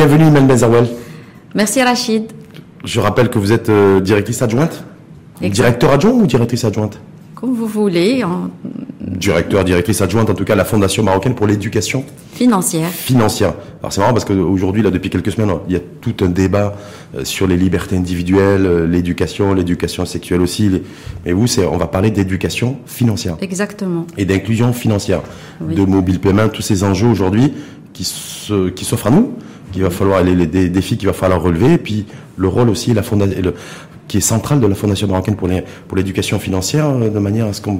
Bienvenue Benzaouel. Merci Rachid. Je rappelle que vous êtes euh, directrice adjointe Directeur adjoint ou directrice adjointe? Comme vous voulez. Directeur, directrice adjointe, en tout cas, la Fondation marocaine pour l'éducation financière. Financière. Alors c'est marrant parce qu'aujourd'hui, là, depuis quelques semaines, il y a tout un débat euh, sur les libertés individuelles, euh, l'éducation, l'éducation sexuelle aussi. Mais vous, on va parler d'éducation financière. Exactement. Et d'inclusion financière, de mobile paiement, tous ces enjeux aujourd'hui qui s'offrent à nous, qu'il va falloir les, les, défis qu'il va falloir relever, et puis le rôle aussi, la fondation, qui est central de la Fondation marocaine pour, pour l'éducation financière, euh, de manière à ce que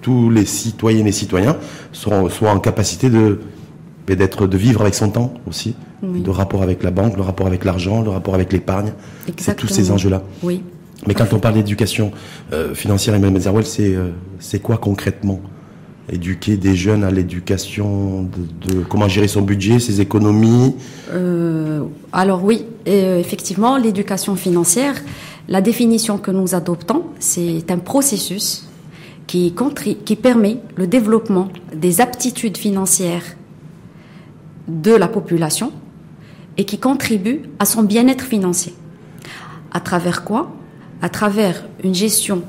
tous les citoyennes et citoyens soient, soient en capacité de d'être de vivre avec son temps aussi, de rapport avec la banque, le rapport avec l'argent, le rapport avec l'épargne, c'est tous ces enjeux-là. Oui. Mais quand on parle d'éducation euh, financière, Emmanuel Mezerwell, c'est euh, c'est quoi concrètement éduquer des jeunes à l'éducation de, comment gérer son budget, ses économies euh, Alors oui, effectivement, l'éducation financière, la définition que nous adoptons, c'est un processus qui, qui permet le développement des aptitudes financières de la population et qui contribue à son bien-être financier. À travers quoi? À travers une gestion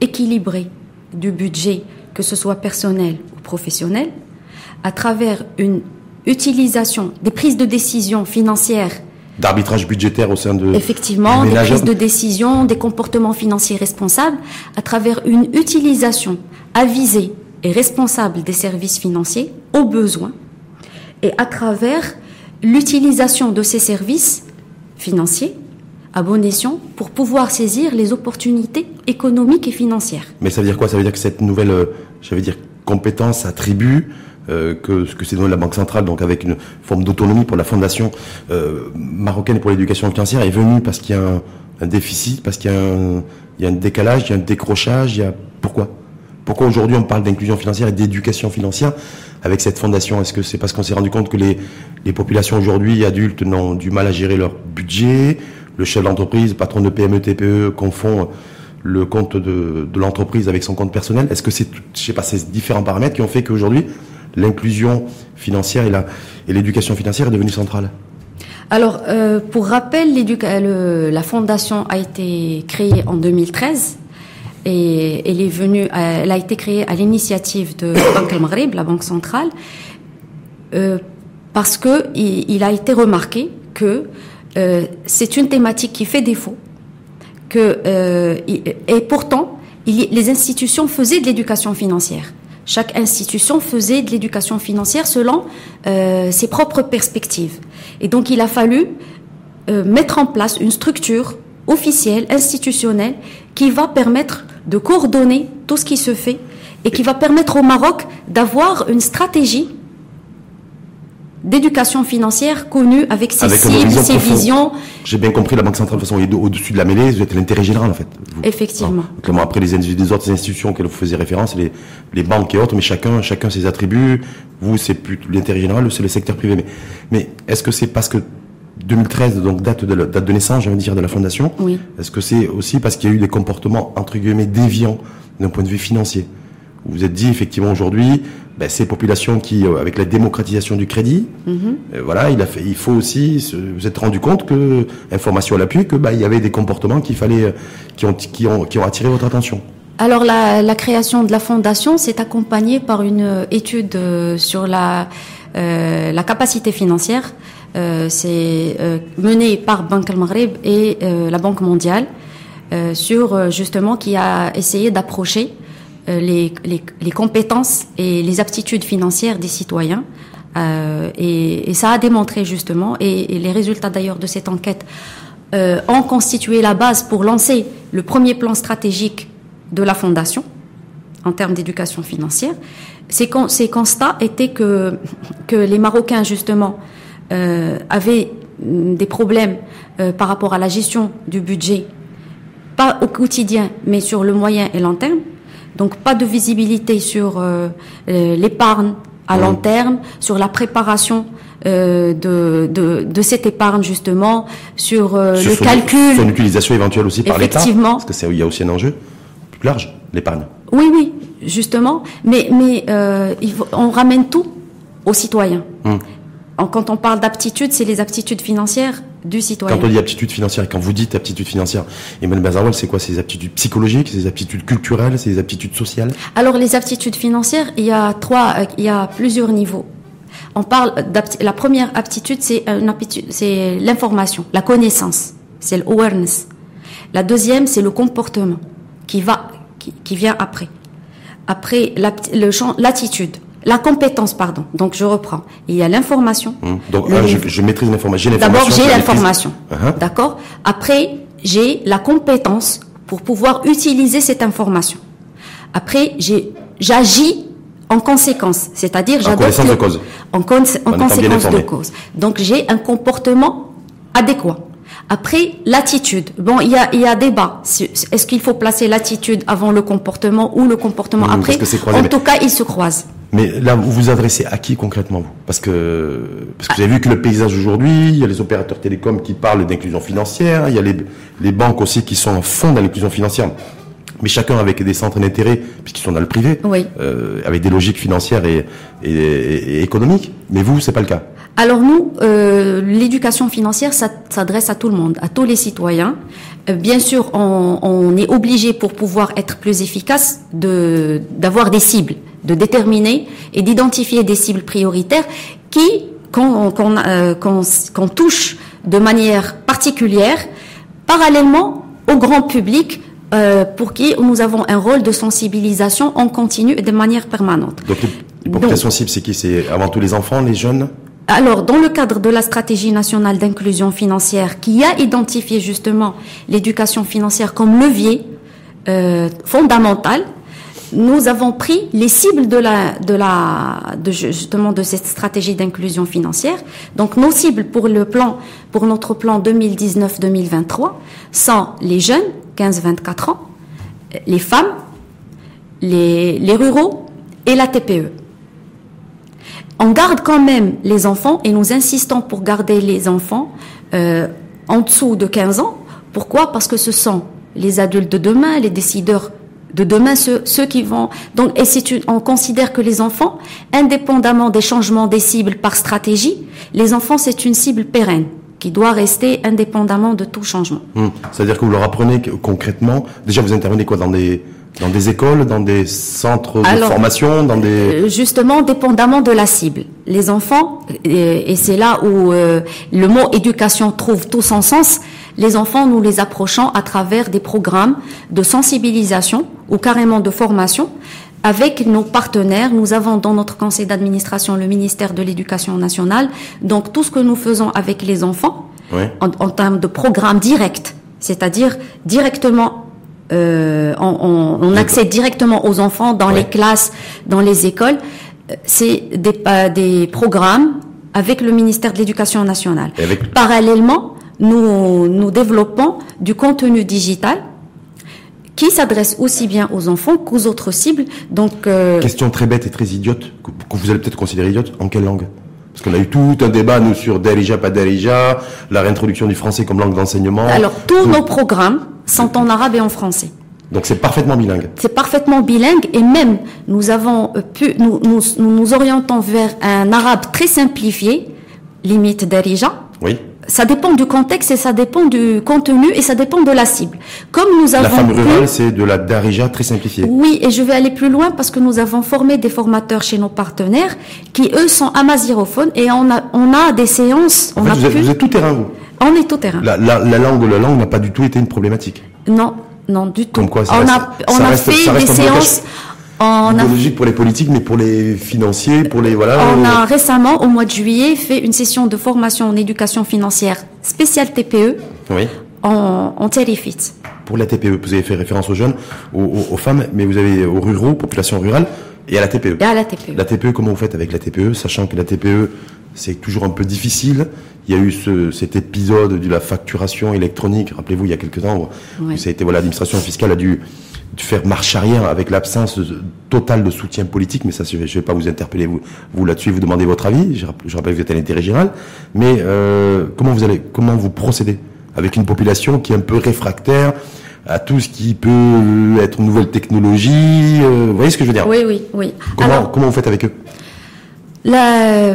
équilibrée du budget que ce soit personnel ou professionnel, à travers une utilisation des prises de décision financières. D'arbitrage budgétaire au sein de effectivement des prises de décision, des comportements financiers responsables, à travers une utilisation avisée et responsable des services financiers aux besoins, et à travers l'utilisation de ces services financiers à bon escient pour pouvoir saisir les opportunités économiques et financières. Mais ça veut dire quoi? Ça veut dire que cette nouvelle, euh, j'allais dire, compétence attribue euh, que ce que c'est donné la Banque centrale, donc avec une forme d'autonomie pour la Fondation euh, marocaine pour l'éducation financière, est venue parce qu'il y a un, déficit, parce qu'il y, y, a un décalage, il y a un décrochage, il y a pourquoi? Pourquoi aujourd'hui on parle d'inclusion financière et d'éducation financière avec cette fondation? Est-ce que c'est parce qu'on s'est rendu compte que les, les populations aujourd'hui adultes n'ont du mal à gérer leur budget? Le chef d'entreprise, patron de PME, TPE, confond le compte de, l'entreprise avec son compte personnel. Est-ce que c'est, je sais ces différents paramètres qui ont fait qu'aujourd'hui, l'inclusion financière et, l'éducation financière est devenue centrale? Alors, euh, pour rappel, la fondation a été créée en 2013 et elle est venue, elle a été créée à l'initiative de Banque al-Maghrib, la banque centrale, euh, parce que il, a été remarqué que euh, c'est une thématique qui fait défaut, euh, et pourtant, les institutions faisaient de l'éducation financière. Chaque institution faisait de l'éducation financière selon euh, ses propres perspectives. Et donc, il a fallu mettre en place une structure officielle, institutionnelle, qui va permettre de coordonner tout ce qui se fait et qui va permettre au Maroc d'avoir une stratégie d'éducation financière connue avec ses cibles, ses visions. J'ai bien compris, la Banque centrale, de toute façon, est au-dessus de la mêlée, vous êtes l'intérêt général, en fait. Effectivement. après, les, les, autres institutions auxquelles vous faisiez référence, les, les banques et autres, mais chacun, chacun ses attributs. Vous, c'est plus l'intérêt général, c'est le secteur privé. Mais, mais est-ce que c'est parce que 2013, donc date de, date de naissance, dire, de la fondation. Oui. Est-ce que c'est aussi parce qu'il y a eu des comportements, entre guillemets, déviants d'un point de vue financier? Vous vous êtes dit, effectivement, aujourd'hui, ben, ces populations qui, euh, avec la démocratisation du crédit, mhm. euh, voilà, il, a fait, il faut aussi, vous êtes rendu compte que, information à l'appui, que bah, il y avait des comportements qu'il fallait, euh, qui ont, qui ont, qui ont attiré votre attention. Alors la, la création de la fondation s'est accompagnée par une étude sur la, euh, la capacité financière. Euh, C'est euh, menée par Banque al-Maghrib et la Banque mondiale sur justement qui a essayé d'approcher les, les, compétences et les aptitudes financières des citoyens. Euh, et, et, ça a démontré justement, et, les résultats d'ailleurs de cette enquête euh, ont constitué la base pour lancer le premier plan stratégique de la Fondation en termes d'éducation financière. Ces, ces, constats étaient que, que les Marocains justement euh, avaient des problèmes euh, par rapport à la gestion du budget, pas au quotidien, mais sur le moyen et long terme, donc pas de visibilité sur euh, euh, l'épargne à long terme, sur la préparation euh, de, de, de, cette épargne justement, sur, le calcul. Son utilisation éventuelle aussi par l'État. Effectivement. Parce qu'il y a aussi un enjeu plus large, l'épargne. Oui, oui, justement. Mais, mais on ramène tout aux citoyens. Hum. quand on parle d'aptitude, c'est les aptitudes financières du citoyen. Quand on dit aptitude financière, quand vous dites aptitude financière, Emmanuel Bazarwal, c'est quoi? Des aptitudes psychologiques, des aptitudes culturelles, des aptitudes sociales? Alors les aptitudes financières, il y a trois, euh, il y a plusieurs niveaux. On parle la première aptitude, c'est une aptitude, c'est l'information, la connaissance, c'est l'awareness. La deuxième, c'est le comportement qui va, qui, qui vient après. Après l'attitude. La compétence, pardon. Donc je reprends. Il y a l'information. Hum. Donc je, je, maîtrise l'information. D'abord j'ai l'information. Uh-huh. D'accord? Après j'ai la compétence pour pouvoir utiliser cette information. Après j'ai j'agis en conséquence, c'est-à-dire j'adopte en de cause. En, en conséquence de cause. Donc j'ai un comportement adéquat. Après, l'attitude. Bon, il y a, y a débat. Est-ce qu'il faut placer l'attitude avant le comportement ou le comportement après? En tout cas, ils se croisent. Mais là, vous vous adressez à qui concrètement vous? Parce que parce que vous avez vu que le paysage aujourd'hui, il y a les opérateurs télécoms qui parlent d'inclusion financière, il y a les, les banques aussi qui sont en fond dans l'inclusion financière, mais chacun avec des centres d'intérêt puisqu'ils sont dans le privé, euh, avec des logiques financières et, et, et économiques. Mais vous, c'est pas le cas? Alors nous, euh, l'éducation financière s'adresse à tout le monde, à tous les citoyens. Euh, bien sûr, on, on, est obligé pour pouvoir être plus efficace de d'avoir des cibles, de déterminer et d'identifier des cibles prioritaires qui qu'on euh, touche de manière particulière, parallèlement au grand public. Euh, pour qui nous avons un rôle de sensibilisation en continu et de manière permanente. Donc, les populations cibles, c'est qui? C'est avant tout les enfants, les jeunes? Alors, dans le cadre de la stratégie nationale d'inclusion financière, qui a identifié justement l'éducation financière comme levier euh, fondamental, nous avons pris les cibles de la, de la, de justement de cette stratégie d'inclusion financière. Donc, nos cibles pour le plan, pour notre plan 2019-2023 sont les jeunes, 15-24 ans, les femmes, les, ruraux et la TPE on garde quand même les enfants et nous insistons pour garder les enfants euh, en dessous de 15 ans. Pourquoi? Parce que ce sont les adultes de demain, les décideurs de demain, ceux, qui vont. Donc, et c'est on considère que les enfants, indépendamment des changements des cibles par stratégie, les enfants c'est une cible pérenne qui doit rester indépendamment de tout changement. Hum. C'est-à-dire que vous leur apprenez concrètement. Déjà, vous intervenez quoi dans des dans des écoles, dans des centres de formation, dans des... Euh, justement, dépendamment de la cible. Les enfants, et, c'est là où euh, le mot éducation trouve tout son sens, les enfants, nous les approchons à travers des programmes de sensibilisation ou carrément de formation. Avec nos partenaires, nous avons dans notre conseil d'administration le ministère de l'Éducation nationale. Donc tout ce que nous faisons avec les enfants, en, en termes de programmes directs, c'est-à-dire directement euh, on, on, accède directement aux enfants dans les classes, dans les écoles. C'est des, des programmes avec le ministère de l'Éducation nationale. Parallèlement, nous, nous développons du contenu digital qui s'adresse aussi bien aux enfants qu'aux autres cibles. Donc, euh, question très bête et très idiote que, vous allez peut-être considérer idiote. En quelle langue? Parce qu'on a eu tout un débat nous sur Darija pas Darija, la réintroduction du français comme langue d'enseignement. Alors tous nos programmes sont en arabe et en français. Donc c'est parfaitement bilingue. C'est parfaitement bilingue et même nous avons pu nous nous, nous orientons vers un arabe très simplifié, limite Darija. Oui. Ça dépend du contexte et ça dépend du contenu et ça dépend de la cible. Comme nous avons la femme rurale, c'est de la darija très simplifiée. Oui, et je vais aller plus loin parce que nous avons formé des formateurs chez nos partenaires qui eux sont amazirophones et on a on a des séances. En fait, vous, êtes, vous, êtes, tout terrain vous. On est tout terrain. La, la, la langue, la langue n'a pas du tout été une problématique. Non, non du tout. Comme quoi, ça on a on a fait des séances. On a logique pour les politiques, mais pour les financiers, pour les voilà. On a récemment, au mois de juillet, fait une session de formation en éducation financière spéciale TPE. Oui. En, en. Pour la TPE, vous avez fait référence aux jeunes, aux, aux, femmes, mais vous avez aux ruraux, population rurale, et à la TPE. Et à la TPE. La TPE, comment vous faites avec la TPE, sachant que la TPE, c'est toujours un peu difficile. Il y a eu ce, cet épisode de la facturation électronique. Rappelez-vous, il y a quelques temps, où ça a été voilà, l'administration fiscale a dû faire marche arrière avec l'absence totale de soutien politique. Mais ça, je ne vais pas vous interpeller vous, vous là-dessus, vous demander votre avis. Je, rappelle, que vous êtes à l'intérêt général. Mais euh, comment vous allez, comment vous procédez avec une population qui est un peu réfractaire à tout ce qui peut être nouvelle technologie. Euh, vous voyez ce que je veux dire? Oui, oui, oui. Comment, comment vous faites avec eux? La,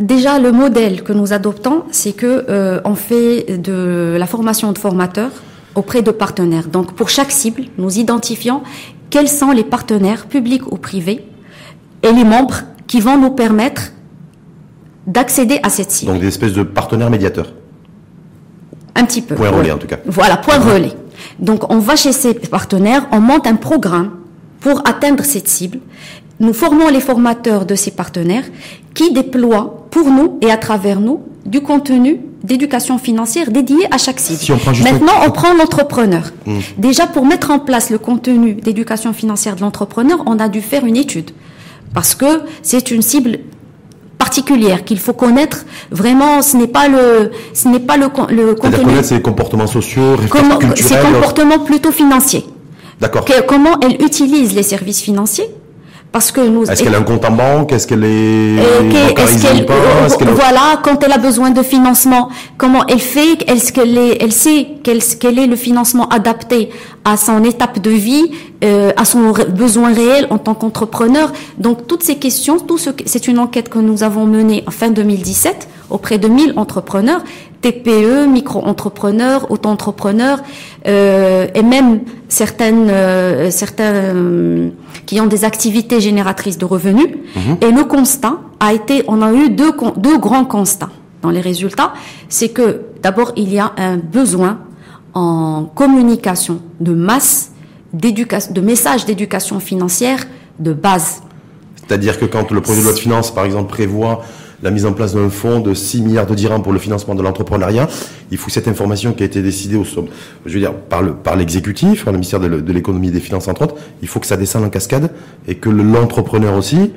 Déjà, le modèle que nous adoptons, c'est que euh, on fait de la formation de formateurs auprès de partenaires. Donc, pour chaque cible, nous identifions quels sont les partenaires publics ou privés et les membres qui vont nous permettre d'accéder à cette cible. Donc, des espèces de partenaires médiateurs. Un petit peu. Point relais, en tout cas. Voilà, point relais. Donc, on va chez ces partenaires, on monte un programme pour atteindre cette cible. Nous formons les formateurs de ces partenaires qui déploient pour nous et à travers nous du contenu d'éducation financière dédié à chaque cible. Maintenant, on prend l'entrepreneur. Hmm. Déjà, pour mettre en place le contenu d'éducation financière de l'entrepreneur, on a dû faire une étude. Parce que c'est une cible particulière qu'il faut connaître vraiment ce n'est pas le ce n'est pas le, le contenu connaître ses comportements sociaux comment ses comportements plutôt financiers d'accord comment elle utilise les services financiers parce que nous. Est-ce qu'elle a un compte en banque? Est-ce qu'elle est, est, qu Voilà, quand elle a besoin de financement, comment elle fait? Est-ce qu'elle est, elle sait quel, quel est le financement adapté à son étape de vie, euh, à son besoin réel en tant qu'entrepreneur? Donc toutes ces questions, tout ce, c'est une enquête que nous avons menée en fin 2017 auprès de 1000 entrepreneurs, TPE, micro-entrepreneurs, auto-entrepreneurs, euh, et même certaines, euh, certains euh, qui ont des activités génératrices de revenus. Mhm. Et le constat a été, on a eu deux, deux grands constats dans les résultats, c'est que d'abord il y a un besoin en communication de masse, d'éducation, de messages d'éducation financière de base. C'est-à-dire que quand le projet de loi de finances, par exemple, prévoit la mise en place d'un fonds de 6 milliards de dirhams pour le financement de l'entrepreneuriat. Il faut cette information qui a été décidée au, je veux dire, par le, par l'exécutif, par le ministère de l'économie et des finances entre autres. Il faut que ça descende en cascade et que l'entrepreneur aussi,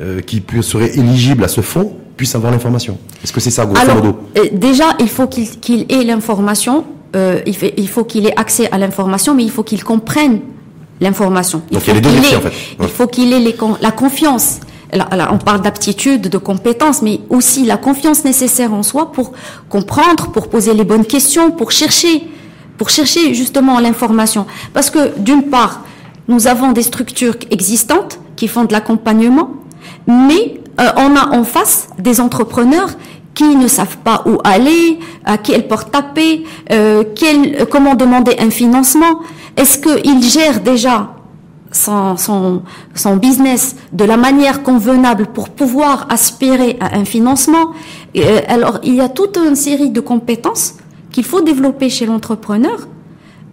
euh, qui serait éligible à ce fonds, puisse avoir l'information. Est-ce que c'est ça, grosso modo? euh, Déjà, il faut qu'il ait l'information. Euh, il, faut qu'il ait accès à l'information, mais il faut qu'il comprenne l'information. Donc il, y a les deux en fait. Il faut qu'il ait la confiance on parle d'aptitude, de compétences, mais aussi la confiance nécessaire en soi pour comprendre, pour poser les bonnes questions, pour chercher, pour chercher justement l'information. Parce que d'une part, nous avons des structures existantes qui font de l'accompagnement, mais euh, on a en face des entrepreneurs qui ne savent pas où aller, à qui elles portent taper, euh, comment demander un financement. Est-ce qu'ils gèrent déjà son, son, son, business de la manière convenable pour pouvoir aspirer à un financement. Euh, alors, il y a toute une série de compétences qu'il faut développer chez l'entrepreneur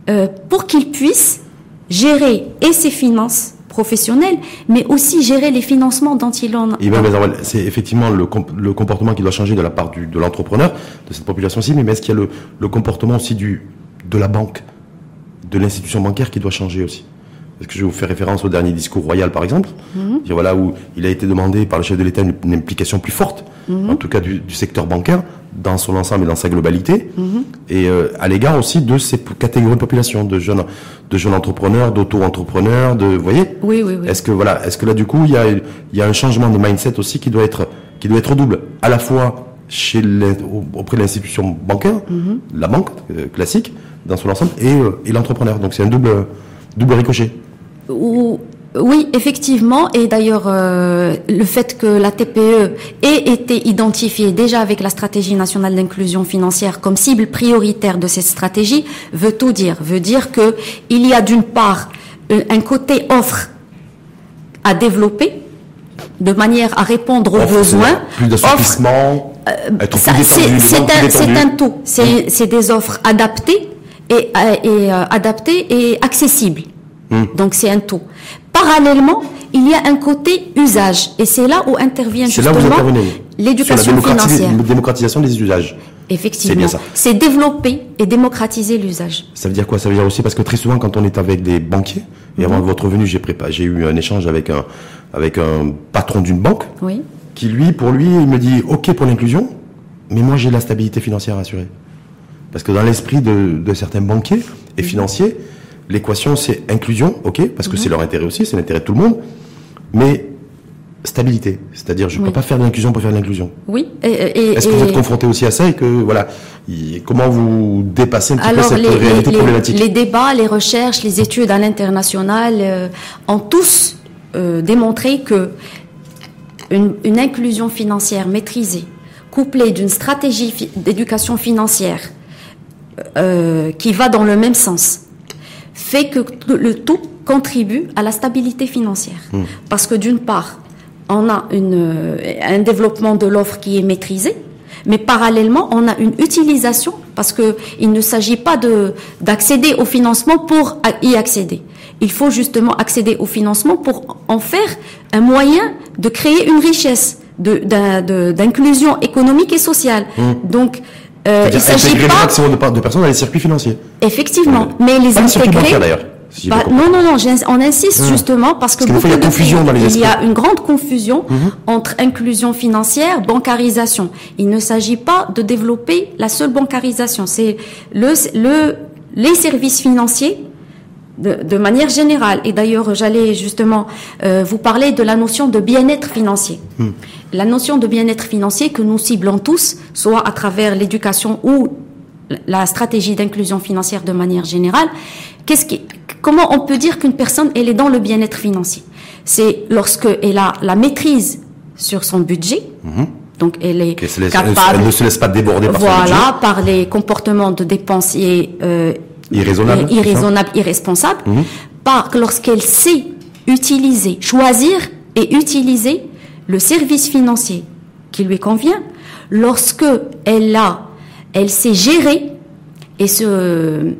euh, pour qu'il puisse gérer et ses finances professionnelles, mais aussi gérer les financements dont il en a. C'est effectivement le, comportement qui doit changer de la part de l'entrepreneur, de cette population-ci, mais est-ce qu'il y a le, comportement aussi de la banque, de l'institution bancaire qui doit changer aussi? Est-ce que je vous faire référence au dernier discours royal, par exemple mhm. Voilà où il a été demandé par le chef de l'État une, implication plus forte, mhm. en tout cas du, secteur bancaire, dans son ensemble et dans sa globalité, mhm. et euh, à l'égard aussi de ces catégories de population, de jeunes, de jeunes entrepreneurs, d'auto-entrepreneurs, de, vous voyez Oui, oui, oui. Est-ce que voilà, est-ce que là du coup il y a, il y a un changement de mindset aussi qui doit être, qui doit être double, à la fois chez auprès de l'institution bancaire, la banque euh, classique dans son ensemble, et, euh, et l'entrepreneur. Donc c'est un double, double ricochet oui, effectivement, et d'ailleurs euh, le fait que la TPE ait été identifiée déjà avec la stratégie nationale d'inclusion financière comme cible prioritaire de cette stratégie veut tout dire. Veut dire que il y a d'une part un côté offre à développer de manière à répondre aux besoins. Plus d'assouplissement, euh, C'est un, tout. C'est des offres adaptées et, et euh, adaptées et accessibles. Hmm. Donc c'est un tout. Parallèlement, il y a un côté usage, et c'est là où intervient justement l'éducation financière. La démocratisation des usages. Effectivement. C'est développer et démocratiser l'usage. Ça veut dire quoi? Ça veut dire aussi parce que très souvent, quand on est avec des banquiers, et avant mhm. votre venue, j'ai j'ai eu un échange avec un, avec un patron d'une banque, oui. qui lui, pour lui, il me dit OK pour l'inclusion, mais moi j'ai la stabilité financière assurée. Parce que dans l'esprit de, de certains banquiers et mhm. financiers, L'équation, c'est inclusion, ok, parce que mhm. c'est leur intérêt aussi, c'est l'intérêt de tout le monde, mais stabilité, c'est-à-dire je ne peux pas faire de l'inclusion pour faire de l'inclusion. Oui. Est-ce que vous êtes confronté aussi à ça et que voilà, comment vous dépassez un petit peu cette réalité problématique Les débats, les recherches, les études à l'international euh, ont tous euh, démontré que une, une inclusion financière maîtrisée, couplée d'une stratégie d'éducation financière euh, qui va dans le même sens, fait que le tout contribue à la stabilité financière. Mmh. Parce que d'une part, on a une, euh, un développement de l'offre qui est maîtrisé, mais parallèlement, on a une utilisation parce que il ne s'agit pas de d'accéder au financement pour y accéder. Il faut justement accéder au financement pour en faire un moyen de créer une richesse, d'inclusion économique et sociale. Mmh. Donc, euh, il s'agit pas de, de personnes dans les circuits financiers. Effectivement, mais les intégrer. d'ailleurs. Bah, non, non, non, on insiste mmh. justement parce que, parce beaucoup de confusion dans les il y a une grande confusion mmh. entre inclusion financière, bancarisation. Il ne s'agit pas de développer la seule bancarisation. C'est le, le, les services financiers de, de, manière générale. Et d'ailleurs, j'allais justement euh, vous parler de la notion de bien-être financier. Mmh. La notion de bien-être financier que nous ciblons tous, soit à travers l'éducation ou la stratégie d'inclusion financière de manière générale, qu'est-ce qui, comment on peut dire qu'une personne elle est dans le bien-être financier? C'est lorsque elle a la maîtrise sur son budget. Mhm. Donc elle est capable. Elle ne se laisse pas déborder par voilà, par les comportements de dépensiers euh, irraisonnables, irresponsables. Mhm. Par lorsqu'elle sait utiliser, choisir et utiliser le service financier qui lui convient. Lorsque elle a, elle sait gérer et se,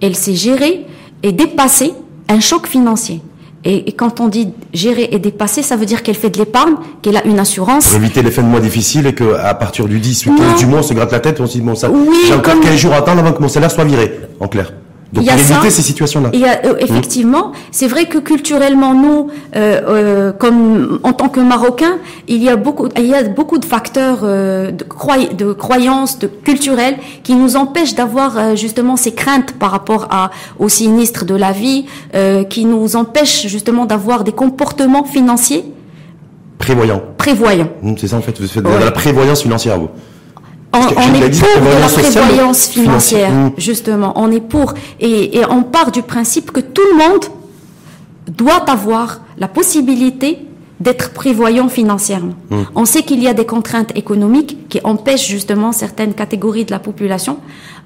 elle sait gérer et dépasser un choc financier. Et, quand on dit gérer et dépasser, ça veut dire qu'elle fait de l'épargne, qu'elle a une assurance. Pour éviter les fins de mois difficiles et qu'à partir du 10 ou 15 du mois, on se gratte la tête, on se dit, bon, ça, oui, j'ai encore 15 jours à attendre avant que mon salaire soit viré, en clair. Donc pour éviter ces situations-là. Il y a, euh, effectivement, c'est vrai que culturellement, nous, euh, euh, comme en tant que Marocains, il y a beaucoup, il y a beaucoup de facteurs euh, de, de croyances, de culturels, qui nous empêchent d'avoir euh, justement ces craintes par rapport à au sinistre de la vie, qui nous empêchent justement d'avoir des comportements financiers prévoyants. Prévoyants. Mmh, c'est ça en fait, vous faites de la prévoyance financière, vous. On, est pour la prévoyance financière, justement. On est pour. Et, et, on part du principe que tout le monde doit avoir la possibilité d'être prévoyant financièrement. Mm. On sait qu'il y a des contraintes économiques qui empêchent justement certaines catégories de la population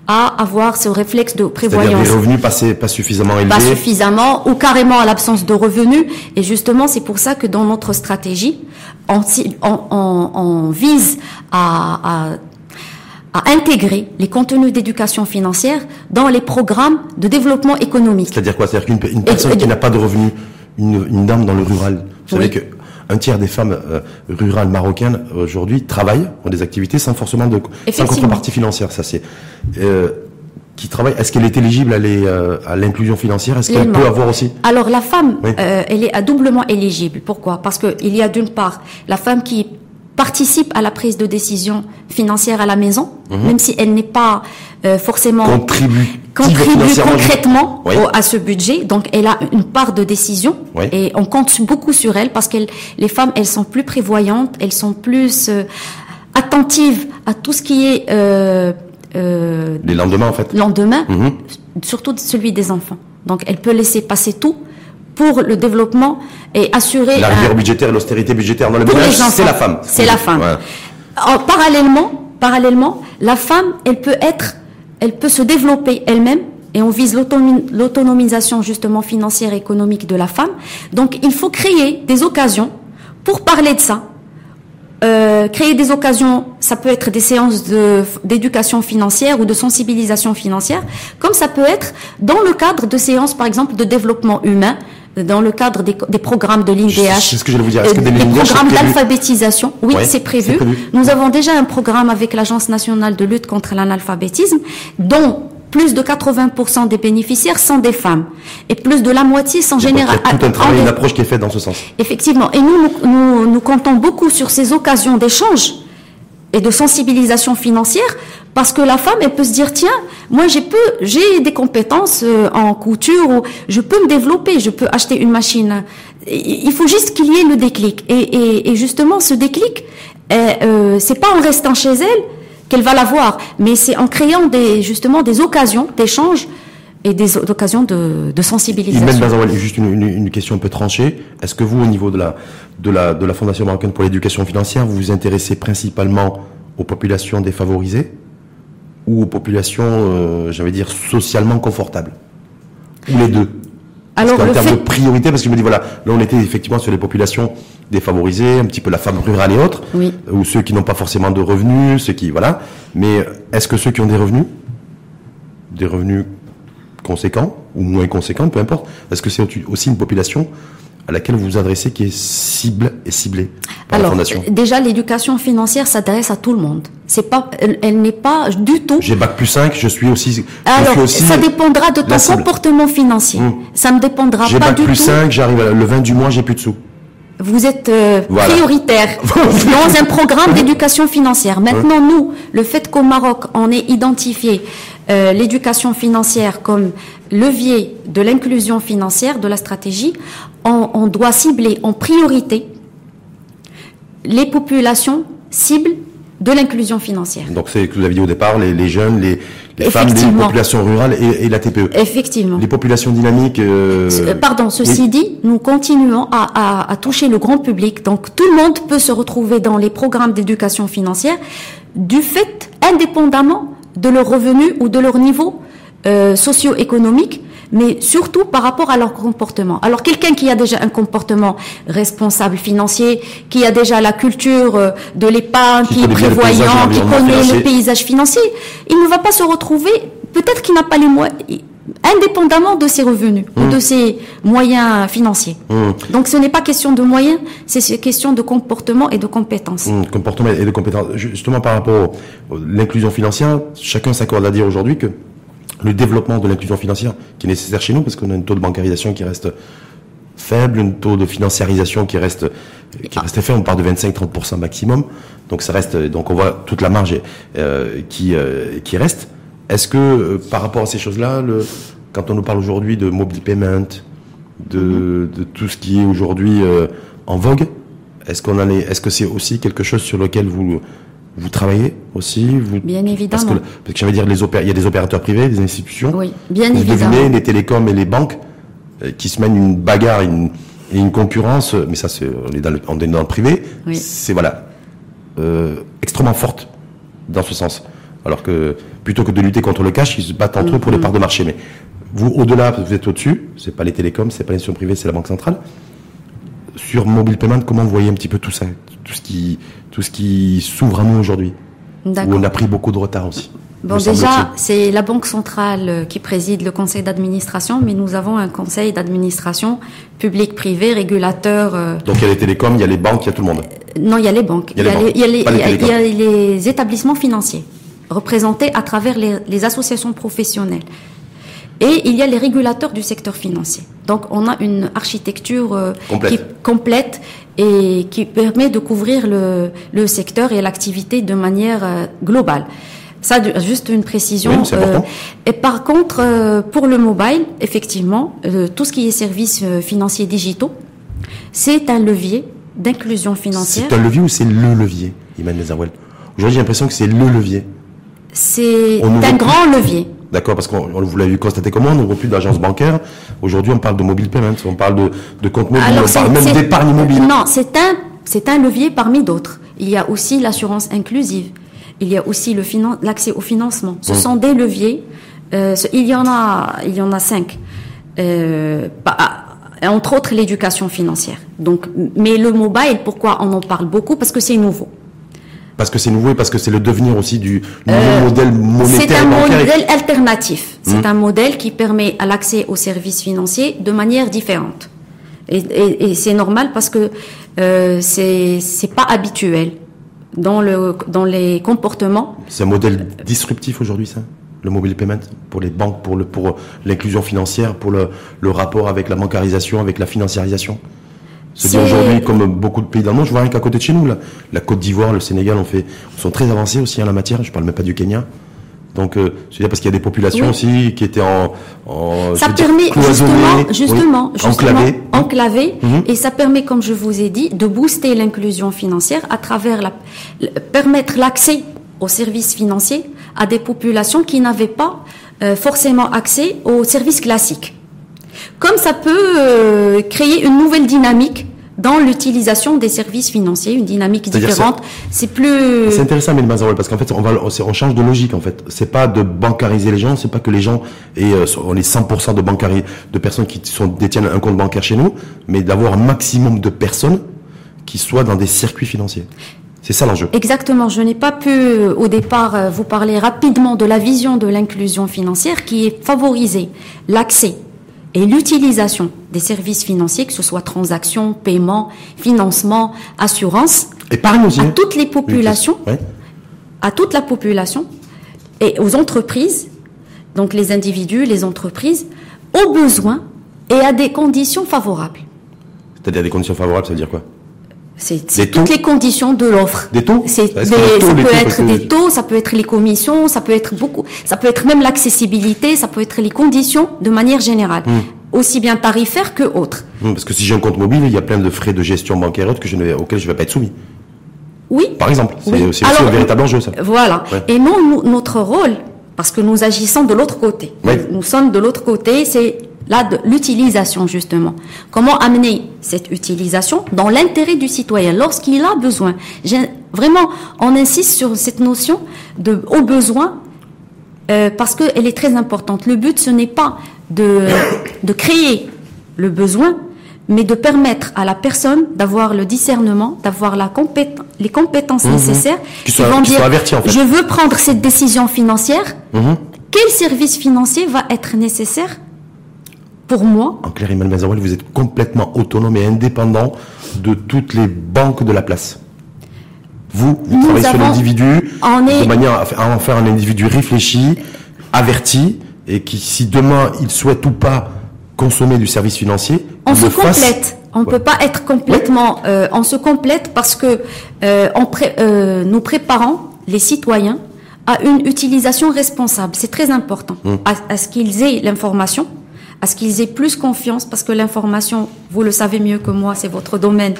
à avoir ce réflexe de prévoyance. Des revenus pas, pas suffisamment élevés. Pas suffisamment, ou carrément à l'absence de revenus. Et justement, c'est pour ça que dans notre stratégie, on, on, on vise à, à à intégrer les contenus d'éducation financière dans les programmes de développement économique. C'est-à-dire quoi? C'est-à-dire qu'une personne qui n'a pas de revenus, une, dame dans le rural, vous savez que un tiers des femmes euh, rurales marocaines aujourd'hui travaillent, ont des activités sans forcément de sans contrepartie financière. Ça c'est euh, qui travaille. Est-ce qu'elle est éligible à, euh, à l'inclusion financière? Est-ce qu'elle peut avoir aussi? Alors la femme, elle est doublement éligible. Pourquoi? Parce que il y a d'une part la femme qui participe à la prise de décision financière à la maison, mhm. même si elle n'est pas euh, forcément contribue, concrètement à ce budget. Donc, elle a une part de décision et on compte beaucoup sur elle parce que les femmes, elles sont plus prévoyantes, elles sont plus euh, attentives à tout ce qui est euh, les lendemains en fait. Lendemain, mhm. surtout celui des enfants. Donc, elle peut laisser passer tout pour le développement et assurer la rigueur budgétaire, l'austérité budgétaire dans le ménage, c'est la femme. C'est la femme. parallèlement, parallèlement, la femme, elle peut être, elle peut se développer elle-même et on vise l'autonomisation justement financière et économique de la femme. Donc il faut créer des occasions pour parler de ça. Euh, créer des occasions, ça peut être des séances d'éducation financière ou de sensibilisation financière, comme ça peut être dans le cadre de séances, par exemple, de développement humain, dans le cadre des, des programmes de l'INDH. C'est ce que je vous dire. Est-ce que des, programmes d'alphabétisation, oui, c'est prévu. Nous avons déjà un programme avec l'Agence nationale de lutte contre l'analphabétisme, dont plus de 80% des bénéficiaires sont des femmes et plus de la moitié sont généralement. Il y a tout un travail, une approche qui est faite dans ce sens. Effectivement. Et nous, nous, nous comptons beaucoup sur ces occasions d'échange et de sensibilisation financière parce que la femme elle peut se dire tiens moi j'ai peu j'ai des compétences euh, en couture ou je peux me développer je peux acheter une machine il faut juste qu'il y ait le déclic et, justement ce déclic euh, euh, c'est pas en restant chez elle qu'elle va l'avoir mais c'est en créant des justement des occasions d'échange et des occasions de, de sensibilisation. juste une, une, question un peu tranchée. Est-ce que vous, au niveau de la, de la, de la Fondation marocaine pour l'éducation financière, vous vous intéressez principalement aux populations défavorisées? Ou aux populations, euh, j'allais dire, socialement confortables. Ou les deux. Alors, en termes de priorité, parce que je me dis, voilà, là on était effectivement sur les populations défavorisées, un petit peu la femme rurale et autres, ou ceux qui n'ont pas forcément de revenus, ceux qui, voilà. Mais est-ce que ceux qui ont des revenus, des revenus conséquents ou moins conséquents, peu importe, est-ce que c'est aussi une population à laquelle vous vous adressez qui est cible et ciblée par Alors, la fondation déjà l'éducation financière s'adresse à tout le monde. C'est pas, elle, n'est pas du tout. J'ai bac plus 5, je suis aussi. Alors, ça dépendra de ton comportement financier. Mmh. Ça ne dépendra pas du tout. J'ai bac plus 5, j'arrive le 20 du mois, j'ai plus de sous. Vous êtes euh, prioritaire dans un programme d'éducation financière. Maintenant, nous, le fait qu'au Maroc, on ait identifié euh, l'éducation financière comme levier de l'inclusion financière de la stratégie, on, doit cibler en priorité les populations cibles de l'inclusion financière. Donc c'est ce que vous aviez dit au départ, les, jeunes, les, femmes, les populations rurales et, la TPE. Effectivement. Les populations dynamiques. Euh, euh, pardon, ceci dit, nous continuons à, à, toucher le grand public. Donc tout le monde peut se retrouver dans les programmes d'éducation financière du fait, indépendamment de leurs revenus ou de leur niveau euh, socio-économique, mais surtout par rapport à leur comportement. Alors quelqu'un qui a déjà un comportement responsable financier, qui a déjà la culture euh, de l'épargne, qui, est prévoyant, qui connaît le paysage financier, il ne va pas se retrouver, peut-être qu'il n'a pas les moyens indépendamment de ses revenus ou de ses moyens financiers. Mmh. Donc ce n'est pas question de moyens, c'est question de comportement et de compétences. Mmh, comportement et de compétences. Justement par rapport à l'inclusion financière, chacun s'accorde à dire aujourd'hui que le développement de l'inclusion financière qui est nécessaire chez nous parce qu'on a un taux de bancarisation qui reste faible, un taux de financiarisation qui reste qui reste faible, on parle de 25-30% maximum. Donc ça reste donc on voit toute la marge euh, qui euh, qui reste. Est-ce que euh, par rapport à ces choses-là, quand on nous parle aujourd'hui de mobile payment, de, mm-hmm. de tout ce qui est aujourd'hui en vogue, est-ce qu'on est-ce que c'est aussi quelque chose sur lequel vous vous travaillez aussi vous, Bien évidemment. Parce que, parce que dire, les il y a des opérateurs privés, des institutions. Oui, bien vous évidemment. Devinez, les télécoms et les banques euh, qui se mènent une bagarre une, et une concurrence, mais ça, c'est, on, est dans le, on est dans le privé. Oui. C'est voilà, euh, extrêmement forte dans ce sens. Alors que plutôt que de lutter contre le cash, ils se battent entre eux pour les mm-hmm. parts de marché. Mais vous, au-delà, vous êtes au-dessus. C'est pas les télécoms, c'est pas l'institution privée, c'est la banque centrale. Sur mobile payment, comment vous voyez un petit peu tout ça, tout ce qui tout ce qui s'ouvre à nous aujourd'hui. Où on a pris beaucoup de retard aussi. Bon, déjà, c'est la Banque centrale euh, qui préside le conseil d'administration, mais nous avons un conseil d'administration public-privé, régulateur. Euh, Donc il y a les télécoms, il y a les banques, il y a tout le monde. non, il y a les banques. Il y a, les, établissements financiers, représentés à travers les, associations professionnelles. Et il y a les régulateurs du secteur financier. Donc on a une architecture euh, Qui, complète et qui permet de couvrir le, le secteur et l'activité de manière euh, globale. Ça, juste une précision. Euh, et par contre, euh, pour le mobile, effectivement, tout ce qui est services financiers digitaux, c'est un levier d'inclusion financière. C'est un levier ou c'est le levier, Iman Nezarwel Aujourd'hui, j'ai l'impression que c'est le levier. C'est un grand levier. D'accord, parce qu'on vous l'avez constaté comment, on voit plus d'agence bancaire. Aujourd'hui, on parle de mobile payment, on parle de, de compte mobile, on parle même d'épargne mobile. Non, c'est un, c'est un levier parmi d'autres. Il y a aussi l'assurance inclusive. Il y a aussi le l'accès au financement. Ce sont des leviers. Euh, il y en a, il y en a cinq. Euh, ah, entre autres l'éducation financière. Donc, mais le mobile, pourquoi on en parle beaucoup? Parce que c'est nouveau parce que c'est nouveau et parce que c'est le devenir aussi du nouveau euh, modèle monétaire. C'est un modèle alternatif. C'est hmm. un modèle qui permet à l'accès aux services financiers de manière différente. Et, et, et c'est normal parce que euh, c'est c'est pas habituel dans le dans les comportements. C'est un modèle disruptif aujourd'hui, ça le mobile payment pour les banques, pour le pour l'inclusion financière, pour le, le rapport avec la bancarisation, avec la financiarisation. C'est aujourd'hui, comme beaucoup de pays dans le monde, je vois rien qu'à côté de chez nous, là. la Côte d'Ivoire, le Sénégal, on fait, sont très avancés aussi en la matière. Je parle même pas du Kenya. Donc, euh, je veux dire parce qu'il y a des populations aussi qui étaient en, en ça permet justement, justement, enclavées, mhm. et ça permet, comme je vous ai dit, de booster l'inclusion financière à travers la, permettre l'accès aux services financiers à des populations qui n'avaient pas euh, forcément accès aux services classiques. Comme ça peut euh, créer une nouvelle dynamique dans l'utilisation des services financiers, une dynamique différente. C'est plus. C'est intéressant, mais parce qu'en fait, on, va, on, change de logique. En fait, c'est pas de bancariser les gens, c'est pas que les gens aient euh, on est 100% de de personnes qui sont détiennent un compte bancaire chez nous, mais d'avoir un maximum de personnes qui soient dans des circuits financiers. C'est ça l'enjeu. Exactement. Je n'ai pas pu euh, au départ euh, vous parler rapidement de la vision de l'inclusion financière qui est favoriser l'accès et l'utilisation des services financiers, que ce soit transactions, paiements, financement, assurance, épargne aussi, à toutes les populations, à toute la population et aux entreprises, donc les individus, les entreprises, aux besoins et à des conditions favorables. C'est-à-dire des conditions favorables, ça veut dire quoi? C'est toutes les conditions de l'offre. Des taux Ça peut être des taux, ça peut être les commissions, ça peut être beaucoup, ça peut être même l'accessibilité, ça peut être les conditions de manière générale, hmm. aussi bien tarifaires que autres. Hmm, parce que si j'ai un compte mobile, il y a plein de frais de gestion bancaire que je ne, auxquels je ne vais pas être soumis. Oui. Par exemple, c'est aussi un véritable enjeu ça. Voilà. Et non, notre rôle, parce que nous agissons de l'autre côté. Nous sommes de l'autre côté, c'est l'utilisation justement. Comment amener cette utilisation dans l'intérêt du citoyen lorsqu'il a besoin? Vraiment, on insiste sur cette notion de au besoin euh, parce qu'elle est très importante. Le but, ce n'est pas de, de créer le besoin, mais de permettre à la personne d'avoir le discernement, d'avoir la les compétences mhm. nécessaires qui, vont dire, en fait. je veux prendre cette décision financière. Mhm. Quel service financier va être nécessaire pour moi. En clair, Emmanuel Mazarouel, vous êtes complètement autonome et indépendant de toutes les banques de la place. Vous, vous travaillez sur l'individu de manière à en faire un individu réfléchi, averti, et qui, si demain il souhaite ou pas consommer du service financier, on se complète. On ne peut pas être complètement. Euh, on se complète parce que euh, euh, nous préparons les citoyens à une utilisation responsable. C'est très important hum. à ce qu'ils aient l'information à ce qu'ils aient plus confiance, parce que l'information, vous le savez mieux que moi, c'est votre domaine.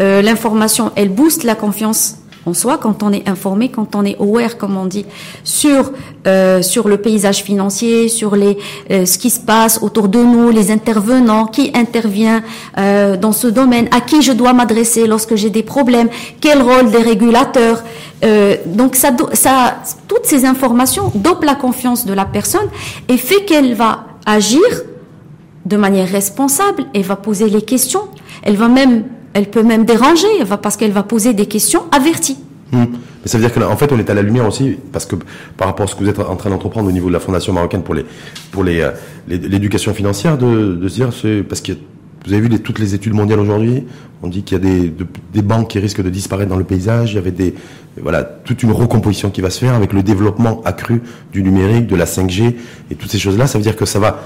Euh, l'information, elle booste la confiance en soi quand on est informé, quand on est aware, comme on dit, sur euh, sur le paysage financier, sur les euh, ce qui se passe autour de nous, les intervenants, qui intervient dans ce domaine, à qui je dois m'adresser lorsque j'ai des problèmes, quel rôle des régulateurs. Donc ça, ça, toutes ces informations dopent la confiance de la personne et fait qu'elle va agir de manière responsable, elle va poser les questions, elle va même, elle peut même déranger, parce qu'elle va poser des questions averties. Hmm. Mais ça veut dire qu'en fait, on est à la lumière aussi, parce que par rapport à ce que vous êtes en train d'entreprendre au niveau de la Fondation marocaine pour les pour les euh, l'éducation financière, de, se dire, parce que vous avez vu toutes les études mondiales aujourd'hui, on dit qu'il y a des, des banques qui risquent de disparaître dans le paysage, il y avait des voilà toute une recomposition qui va se faire avec le développement accru du numérique, de la 5G et toutes ces choses-là. Ça veut dire que ça va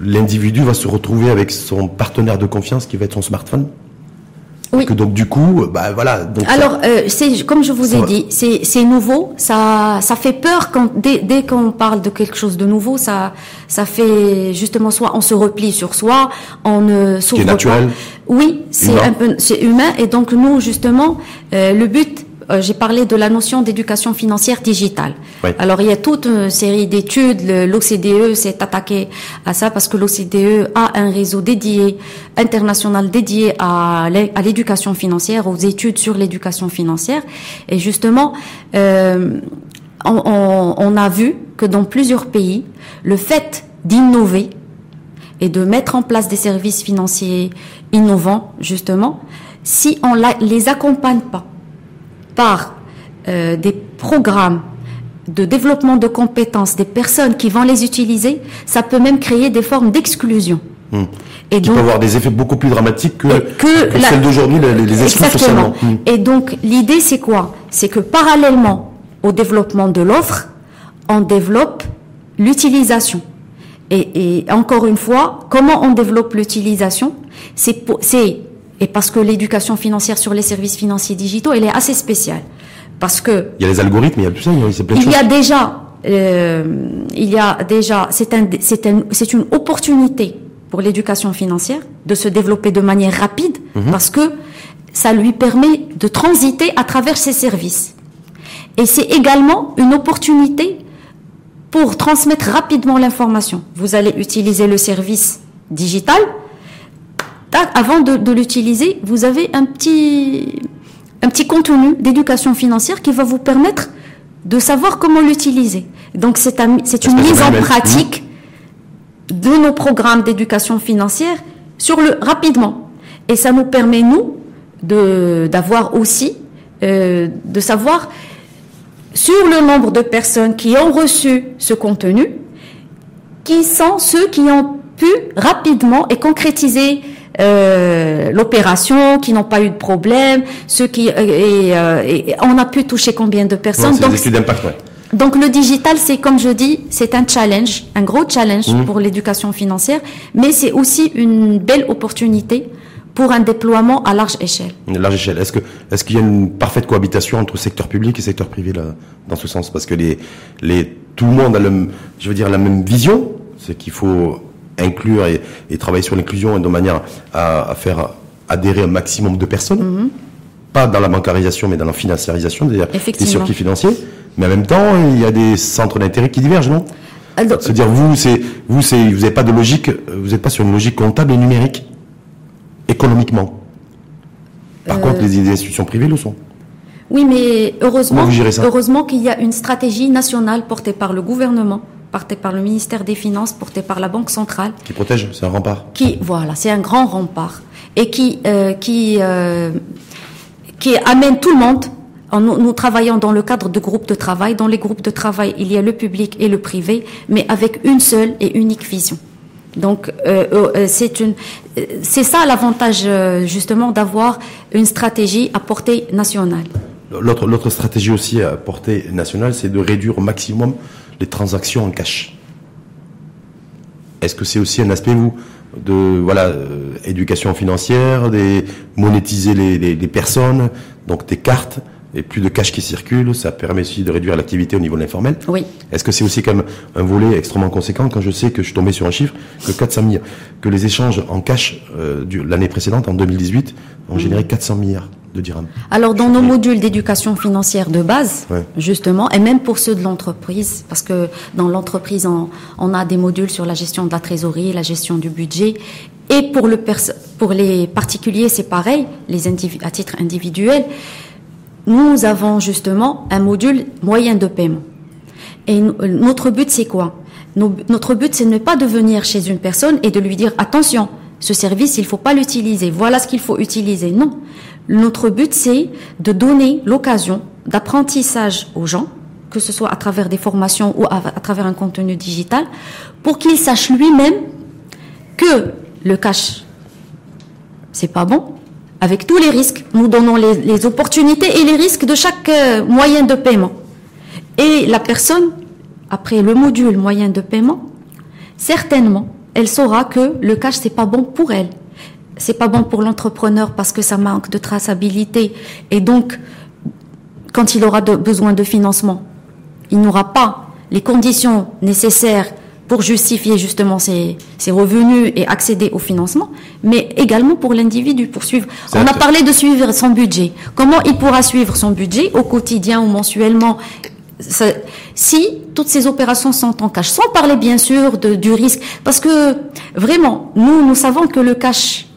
l'individu va se retrouver avec son partenaire de confiance qui va être son smartphone oui. Que donc du coup, bah voilà. Donc Alors, euh, c'est comme je vous ai dit, c'est nouveau. Ça, ça fait peur quand dès, dès qu'on parle de quelque chose de nouveau, ça, ça fait justement soit on se replie sur soi, on ne s'ouvre pas. naturel. Oui, c'est un peu, c'est humain. Et donc nous justement, euh, le but euh, j'ai parlé de la notion d'éducation financière digitale. Alors il y a toute une série d'études. L'OCDE s'est attaqué à ça parce que l'OCDE a un réseau dédié, international dédié à l'éducation financière, aux études sur l'éducation financière. Et justement, euh, on, on a vu que dans plusieurs pays, le fait d'innover et de mettre en place des services financiers innovants, justement, si on la, les accompagne pas par euh, des programmes de développement de compétences des personnes qui vont les utiliser, ça peut même créer des formes d'exclusion. Hmm. Et qui donc, peut avoir des effets beaucoup plus dramatiques que, que, celles d'aujourd'hui, les, les socialement. Hmm. Et donc l'idée c'est quoi? C'est que parallèlement au développement de l'offre, on développe l'utilisation. Et, et, encore une fois, comment on développe l'utilisation? C'est et parce que l'éducation financière sur les services financiers digitaux, elle est assez spéciale. Parce que... Il y a les algorithmes, il y a tout ça, il y a plein de Il y a déjà... Euh, il y a déjà... C'est un, c'est un, c'est une opportunité pour l'éducation financière de se développer de manière rapide mhm. parce que ça lui permet de transiter à travers ses services. Et c'est également une opportunité pour transmettre rapidement l'information. Vous allez utiliser le service digital. Avant de, l'utiliser, vous avez un petit, un petit contenu d'éducation financière qui va vous permettre de savoir comment l'utiliser. Donc c'est une mise en pratique de nos programmes d'éducation financière sur le rapidement. Et ça nous permet nous d'avoir aussi euh, de savoir sur le nombre de personnes qui ont reçu ce contenu, qui sont ceux qui ont pu rapidement et concrétiser euh, l'opération, qui n'ont pas eu de problème, ceux qui euh, et, on a pu toucher combien de personnes. donc, donc le digital, c'est comme je dis, c'est un challenge, un gros challenge mmh. pour l'éducation financière, mais c'est aussi une belle opportunité pour un déploiement à large échelle. Large échelle. Est-ce que est-ce qu'il y a une parfaite cohabitation entre secteur public et secteur privé là, dans ce sens? Parce que les les tout le monde a le, je veux dire la même vision, c'est qu'il faut inclure et, travailler sur l'inclusion de manière à, faire adhérer un maximum de personnes, mm-hmm. pas dans la bancarisation mais dans la financiarisation des, des circuits financiers. Mais en même temps, il y a des centres d'intérêt qui divergent, non? C'est-à-dire vous, c'est vous, c'est vous n'avez pas de logique, vous n'êtes pas sur une logique comptable et numérique économiquement. Par contre, euh. les institutions privées le sont. Oui, mais heureusement, heureusement qu'il y a une stratégie nationale portée par le gouvernement, portée par le ministère des Finances, portée par la Banque centrale. Qui protège, c'est un rempart. Qui, voilà, c'est un grand rempart et qui euh, qui euh, qui amène tout le monde. Nous, nous, travaillons dans le cadre de groupes de travail. Dans les groupes de travail, il y a le public et le privé, mais avec une seule et unique vision. Donc euh, c'est une, c'est ça l'avantage justement d'avoir une stratégie à portée nationale. L'autre, l'autre stratégie aussi à portée nationale, c'est de réduire au maximum les transactions en cash. Est-ce que c'est aussi un aspect vous de voilà éducation financière, des monétiser les, les, les personnes, donc des cartes et plus de cash qui circule, ça permet aussi de réduire l'activité au niveau de l'informel. Oui. Est-ce que c'est aussi comme un volet extrêmement conséquent quand je sais que je suis tombé sur un chiffre que 400 milliards, que les échanges en cash euh, l'année précédente, en 2018, ont généré 400 milliards? De dirhams. Alors dans nos modules d'éducation financière de base, justement, et même pour ceux de l'entreprise, parce que dans l'entreprise on, on, a des modules sur la gestion de la trésorerie, la gestion du budget, et pour le pour les particuliers c'est pareil, les à titre individuel nous avons justement un module moyen de paiement. Et notre but, c'est quoi? Notre but, c'est de ne pas de venir chez une personne et de lui dire attention, ce service, il ne faut pas l'utiliser. Voilà ce qu'il faut utiliser. Non. Notre but, c'est de donner l'occasion d'apprentissage aux gens, que ce soit à travers des formations ou à, travers un contenu digital, pour qu'il sache lui-même que le cash, c'est pas bon, avec tous les risques. Nous donnons les, opportunités et les risques de chaque euh, moyen de paiement. Et la personne, après le module moyen de paiement, certainement, elle saura que le cash c'est pas bon pour elle. C'est pas bon pour l'entrepreneur parce que ça manque de traçabilité et donc quand il aura besoin de financement, il n'aura pas les conditions nécessaires pour justifier justement ses, revenus et accéder au financement, mais également pour l'individu, pour suivre. On a parlé de suivre son budget. Comment il pourra suivre son budget au quotidien ou mensuellement? Si toutes ces opérations sont en cash, sans parler bien sûr de, du risque, parce que vraiment, nous, nous savons que le cash,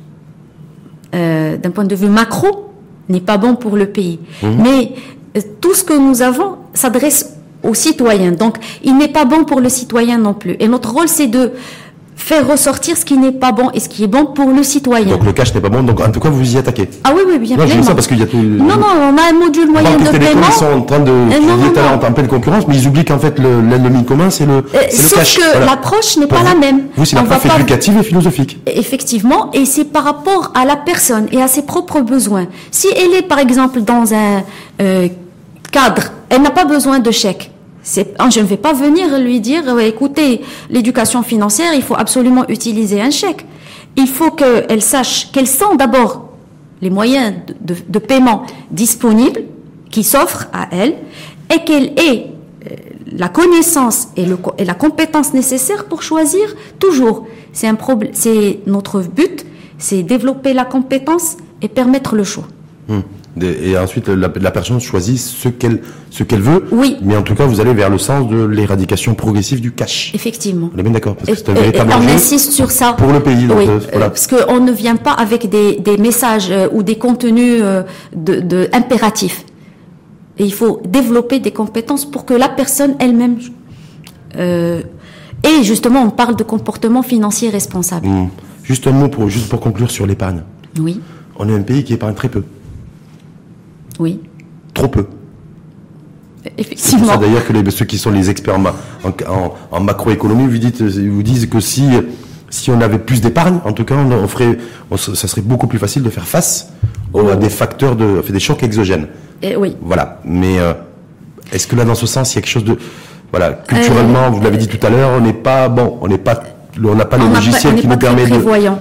euh, d'un point de vue macro, n'est pas bon pour le pays. Mmh. Mais euh, tout ce que nous avons s'adresse aux citoyens. Donc, il n'est pas bon pour le citoyen non plus. Et notre rôle, c'est de faire ressortir ce qui n'est pas bon et ce qui est bon pour le citoyen. Donc le cash n'est pas bon, donc en tout cas vous y attaquez. Ah oui, oui, bien sûr. je ça parce qu'il y a tout. Non, non, on a un module moyen de paiement. Ils sont en train de, euh, non, non, en pleine concurrence, mais ils oublient qu'en fait l'ennemi commun c'est le, euh, le sauf que l'approche n'est pas la même. Vous, c'est l'approche éducative et philosophique. Effectivement, et c'est par rapport à la personne et à ses propres besoins. Si elle est par exemple dans un euh, cadre, elle n'a pas besoin de chèque je ne vais pas venir lui dire, écoutez, l'éducation financière, il faut absolument utiliser un chèque. Il faut qu'elle sache quels sont d'abord les moyens de, paiement disponibles qui s'offrent à elle et qu'elle ait euh, la connaissance et, la compétence nécessaire pour choisir toujours. C'est un notre but, c'est développer la compétence et permettre le choix. Hmm. Et ensuite, la, personne choisit ce qu'elle ce qu'elle veut. Oui. Mais en tout cas, vous allez vers le sens de l'éradication progressive du cash. Effectivement. On est bien d'accord. Parce que c'est un véritable On insiste sur ça. Pour le pays. oui. Euh, voilà. Parce qu'on ne vient pas avec des, des messages euh, ou des contenus euh, de, de impératifs. Et il faut développer des compétences pour que la personne elle-même. Et justement, on parle de comportement financier responsable. Mmh. Juste un mot pour juste pour conclure sur l'épargne. Oui. On est un pays qui épargne très peu. Oui. Trop peu. Effectivement. C'est d'ailleurs que les, ceux qui sont les experts en, macroéconomie vous, dites, vous disent que si, si on avait plus d'épargne, en tout cas, on, ferait, ça serait beaucoup plus facile de faire face à des facteurs de, des chocs exogènes. Et oui. Voilà. Mais euh, est-ce que là, dans ce sens, il y a quelque chose de, voilà, culturellement, vous l'avez dit tout à l'heure, on n'est pas, bon, on n'est pas, on n'a pas les logiciels qui nous permettent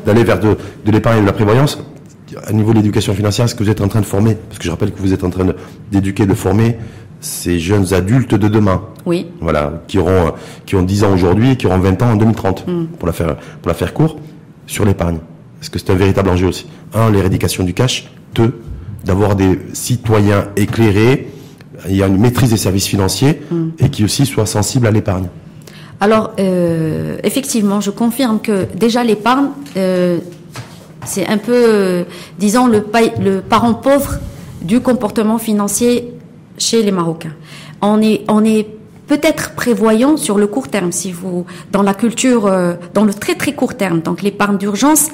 d'aller vers de, de l'épargne et de la prévoyance à niveau de l'éducation financière, est-ce que vous êtes en train de former Parce que je rappelle que vous êtes en train d'éduquer, de, former ces jeunes adultes de demain. Oui. Voilà, qui auront qui ont 10 ans aujourd'hui et qui auront 20 ans en 2030 mm. pour la faire pour la faire court sur l'épargne. Est-ce que c'est un véritable enjeu aussi Un, l'éradication du cash. Deux, d'avoir des citoyens éclairés, il y a une maîtrise des services financiers mm. et qui aussi soient sensibles à l'épargne. Alors, euh, effectivement, je confirme que déjà l'épargne, euh, c'est un peu, euh, disons, le, parent pauvre du comportement financier chez les Marocains. On est, on est peut-être prévoyant sur le court terme, si vous, dans la culture, euh, dans le très très court terme, donc l'épargne d'urgence.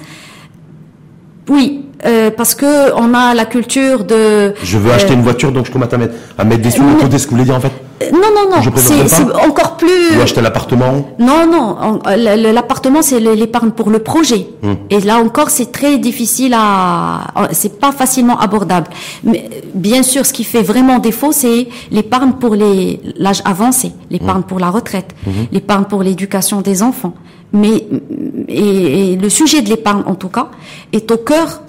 Oui, euh, parce que on a la culture de. Je veux acheter une voiture, donc je commence à mettre, à mettre des sous de côté. Ce que vous voulez dire en fait non, non, non. C'est encore plus. Ou acheter l'appartement Non, non. L'appartement, c'est l'épargne pour le projet. Hmm. Et là encore, c'est très difficile à. C'est pas facilement abordable. Mais bien sûr, ce qui fait vraiment défaut, c'est l'épargne pour l'âge avancé, l'épargne hmm. pour la retraite, hmm. l'épargne pour l'éducation des enfants. Mais et, le sujet de l'épargne, en tout cas, est au cœur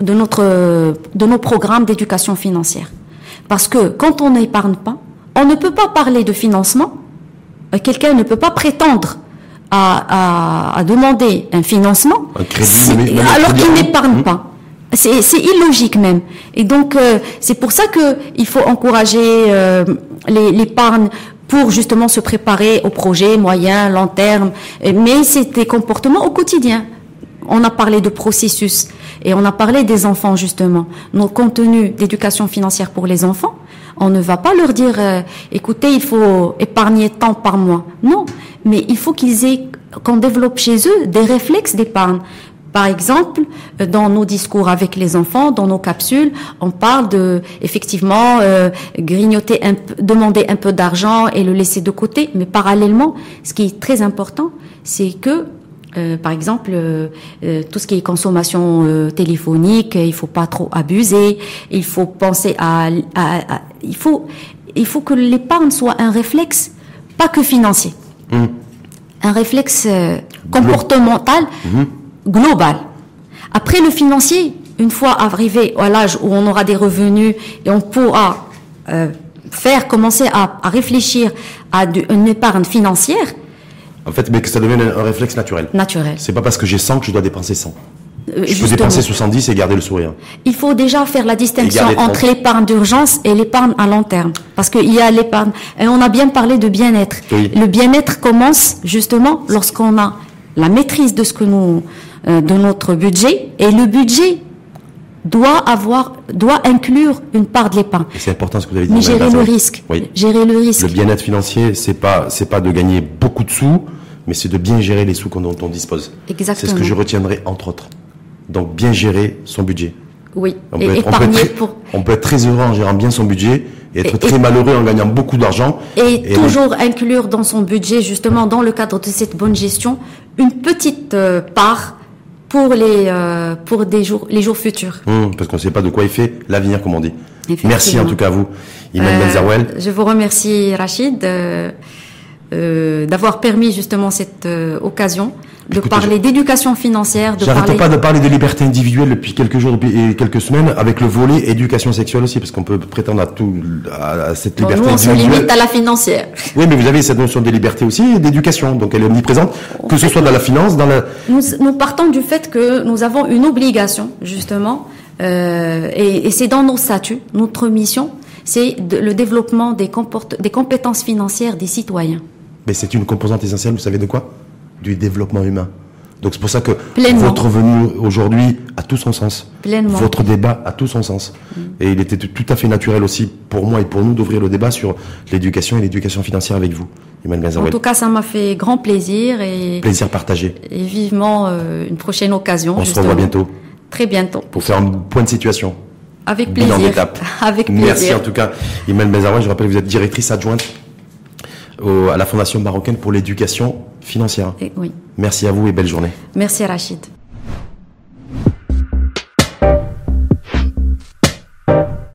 de notre de nos programmes d'éducation financière. Parce que quand on n'épargne pas, on ne peut pas parler de financement. Euh, quelqu'un ne peut pas prétendre à, demander un financement alors qu'il n'épargne pas. C'est illogique même. Et donc euh, c'est pour ça que il faut encourager euh, l'épargne pour justement se préparer au projet moyen, long terme. Mais c'est des comportements au quotidien. On a parlé de processus et on a parlé des enfants justement. Nos contenus d'éducation financière pour les enfants, on ne va pas leur dire, euh, écoutez, il faut épargner tant par mois. Non, mais il faut qu'ils qu'on développe chez eux des réflexes d'épargne. Par exemple, euh, dans nos discours avec les enfants, dans nos capsules, on parle de effectivement euh, grignoter, demander un peu d'argent et le laisser de côté. Mais parallèlement, ce qui est très important, c'est que euh, par exemple, euh, euh, tout ce qui est consommation téléphonique, il faut pas trop abuser. Il faut penser à, il faut, il faut que l'épargne soit un réflexe, pas que financier, mmh. un réflexe comportemental mmh. global. Après le financier, une fois arrivé à l'âge où on aura des revenus et on pourra faire commencer à, à réfléchir à une épargne financière, en fait, mais que ça devienne un, réflexe naturel. Naturel. C'est pas parce que j'ai 100 que je dois dépenser 100. Euh, je peux dépenser 70 et garder le sourire. Il faut déjà faire la distinction entre l'épargne d'urgence et l'épargne à long terme. Parce qu'il y a l'épargne. Et on a bien parlé de bien-être. Le bien-être commence justement lorsqu'on a la maîtrise de ce que nous, euh, de notre budget. Et le budget doit avoir, doit inclure une part de l'épargne. C'est important ce que vous avez dit. Mais gérer le risque. Oui. Gérer le risque. Le bien-être financier, c'est pas, c'est pas de gagner beaucoup de sous, mais c'est de bien gérer les sous dont on dispose. Exactement. C'est ce que je retiendrai entre autres. Donc bien gérer son budget. Oui. On peut, être, on, peut être, très heureux en gérant bien son budget et être très malheureux en gagnant beaucoup d'argent. Et, toujours inclure dans son budget, justement, dans le cadre de cette bonne gestion, une petite euh, part pour les euh, pour des jours les jours futurs. Hum, parce qu'on ne sait pas de quoi il fait l'avenir, comme on dit. Merci en tout cas à vous, Iman euh, Je vous remercie, Rachid, euh, d'avoir permis justement cette occasion de parler d'éducation financière. De J'arrête pas de parler de liberté individuelle depuis quelques jours et quelques semaines, avec le volet éducation sexuelle aussi, parce qu'on peut prétendre à tout, à cette liberté nous, on se limite à la financière. Oui, mais vous avez cette notion de liberté aussi et d'éducation, donc elle est omniprésente, que ce soit dans la finance, dans la. Nous, nous partons du fait que nous avons une obligation, justement, et, et c'est dans nos statuts, notre mission, c'est le développement des, des compétences financières des citoyens. Mais c'est une composante essentielle, vous savez de quoi? Du développement humain. Donc c'est pour ça que votre venue aujourd'hui a tout son sens. Pleinement. Votre débat a tout son sens. Et il était tout à fait naturel aussi pour moi et pour nous d'ouvrir le débat sur l'éducation et l'éducation financière avec vous. En tout cas, ça m'a fait grand plaisir et plaisir partagé. Et vivement euh, une prochaine occasion. On se revoit bientôt. Très bientôt. Pour faire un point de situation. Avec plaisir. Avec plaisir. Merci en tout cas, Imen Benzaroui. Je rappelle, vous êtes directrice adjointe à la Fondation marocaine pour l'éducation financière. oui. Merci à vous et belle journée. Merci Rachid.